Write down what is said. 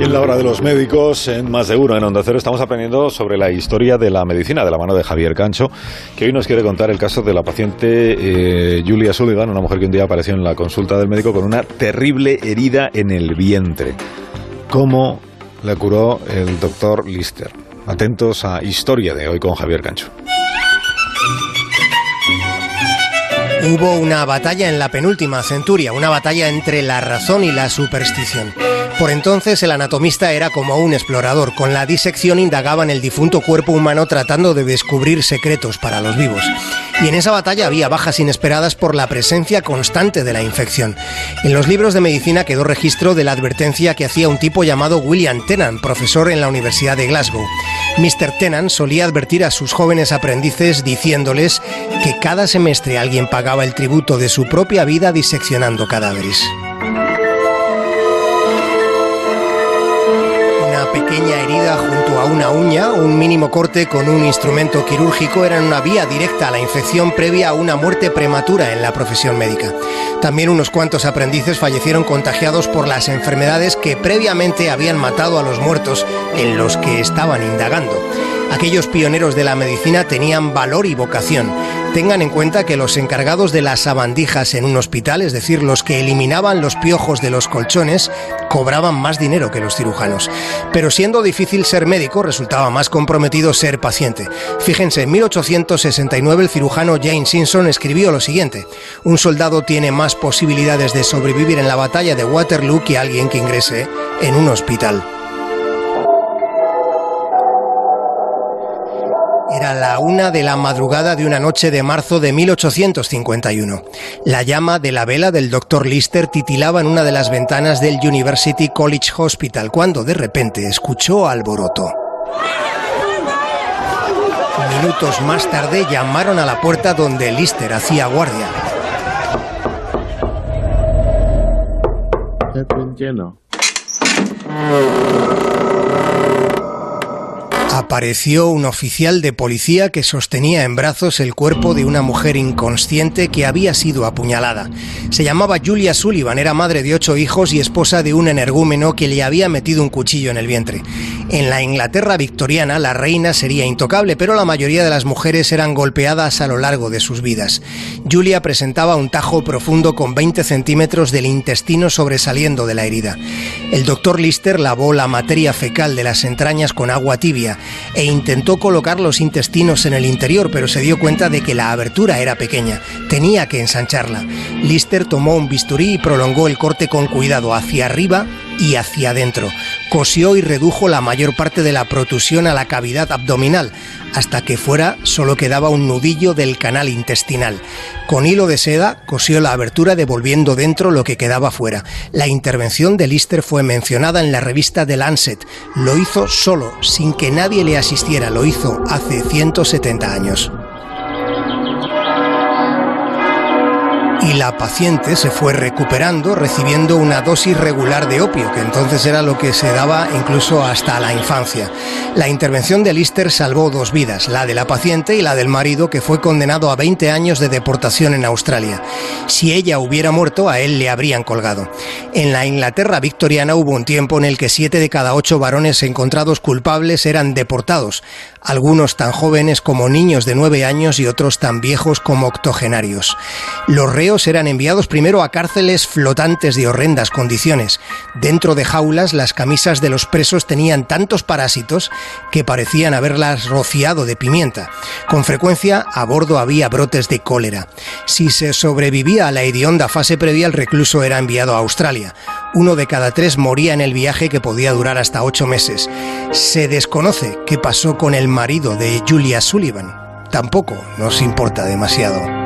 Y en la hora de los médicos, en Más de Uno, en Onda Cero, estamos aprendiendo sobre la historia de la medicina de la mano de Javier Cancho, que hoy nos quiere contar el caso de la paciente eh, Julia Sullivan, una mujer que un día apareció en la consulta del médico con una terrible herida en el vientre. ¿Cómo la curó el doctor Lister? Atentos a Historia de hoy con Javier Cancho. Hubo una batalla en la penúltima centuria, una batalla entre la razón y la superstición. Por entonces el anatomista era como un explorador, con la disección indagaba en el difunto cuerpo humano tratando de descubrir secretos para los vivos. Y en esa batalla había bajas inesperadas por la presencia constante de la infección. En los libros de medicina quedó registro de la advertencia que hacía un tipo llamado William Tennant, profesor en la Universidad de Glasgow. Mr. Tennant solía advertir a sus jóvenes aprendices diciéndoles que cada semestre alguien pagaba el tributo de su propia vida diseccionando cadáveres. Pequeña herida junto a una uña, un mínimo corte con un instrumento quirúrgico eran una vía directa a la infección previa a una muerte prematura en la profesión médica. También unos cuantos aprendices fallecieron contagiados por las enfermedades que previamente habían matado a los muertos en los que estaban indagando. Aquellos pioneros de la medicina tenían valor y vocación. Tengan en cuenta que los encargados de las sabandijas en un hospital, es decir, los que eliminaban los piojos de los colchones, cobraban más dinero que los cirujanos. Pero siendo difícil ser médico, resultaba más comprometido ser paciente. Fíjense, en 1869 el cirujano James Simpson escribió lo siguiente: Un soldado tiene más posibilidades de sobrevivir en la batalla de Waterloo que alguien que ingrese en un hospital. La una de la madrugada de una noche de marzo de 1851. La llama de la vela del doctor Lister titilaba en una de las ventanas del University College Hospital cuando de repente escuchó alboroto. Minutos más tarde llamaron a la puerta donde Lister hacía guardia. lleno apareció un oficial de policía que sostenía en brazos el cuerpo de una mujer inconsciente que había sido apuñalada. Se llamaba Julia Sullivan, era madre de ocho hijos y esposa de un energúmeno que le había metido un cuchillo en el vientre. En la Inglaterra victoriana la reina sería intocable, pero la mayoría de las mujeres eran golpeadas a lo largo de sus vidas. Julia presentaba un tajo profundo con 20 centímetros del intestino sobresaliendo de la herida. El doctor Lister lavó la materia fecal de las entrañas con agua tibia e intentó colocar los intestinos en el interior, pero se dio cuenta de que la abertura era pequeña, tenía que ensancharla. Lister tomó un bisturí y prolongó el corte con cuidado hacia arriba y hacia adentro. Cosió y redujo la mayor parte de la protusión a la cavidad abdominal, hasta que fuera solo quedaba un nudillo del canal intestinal. Con hilo de seda cosió la abertura devolviendo dentro lo que quedaba fuera. La intervención de Lister fue mencionada en la revista The Lancet. Lo hizo solo, sin que nadie le asistiera. Lo hizo hace 170 años. Y la paciente se fue recuperando recibiendo una dosis regular de opio, que entonces era lo que se daba incluso hasta la infancia. La intervención de Lister salvó dos vidas, la de la paciente y la del marido que fue condenado a 20 años de deportación en Australia. Si ella hubiera muerto, a él le habrían colgado. En la Inglaterra victoriana hubo un tiempo en el que siete de cada ocho varones encontrados culpables eran deportados, algunos tan jóvenes como niños de nueve años y otros tan viejos como octogenarios. Los eran enviados primero a cárceles flotantes de horrendas condiciones. Dentro de jaulas las camisas de los presos tenían tantos parásitos que parecían haberlas rociado de pimienta. Con frecuencia a bordo había brotes de cólera. Si se sobrevivía a la hedionda fase previa, el recluso era enviado a Australia. Uno de cada tres moría en el viaje que podía durar hasta ocho meses. Se desconoce qué pasó con el marido de Julia Sullivan. Tampoco nos importa demasiado.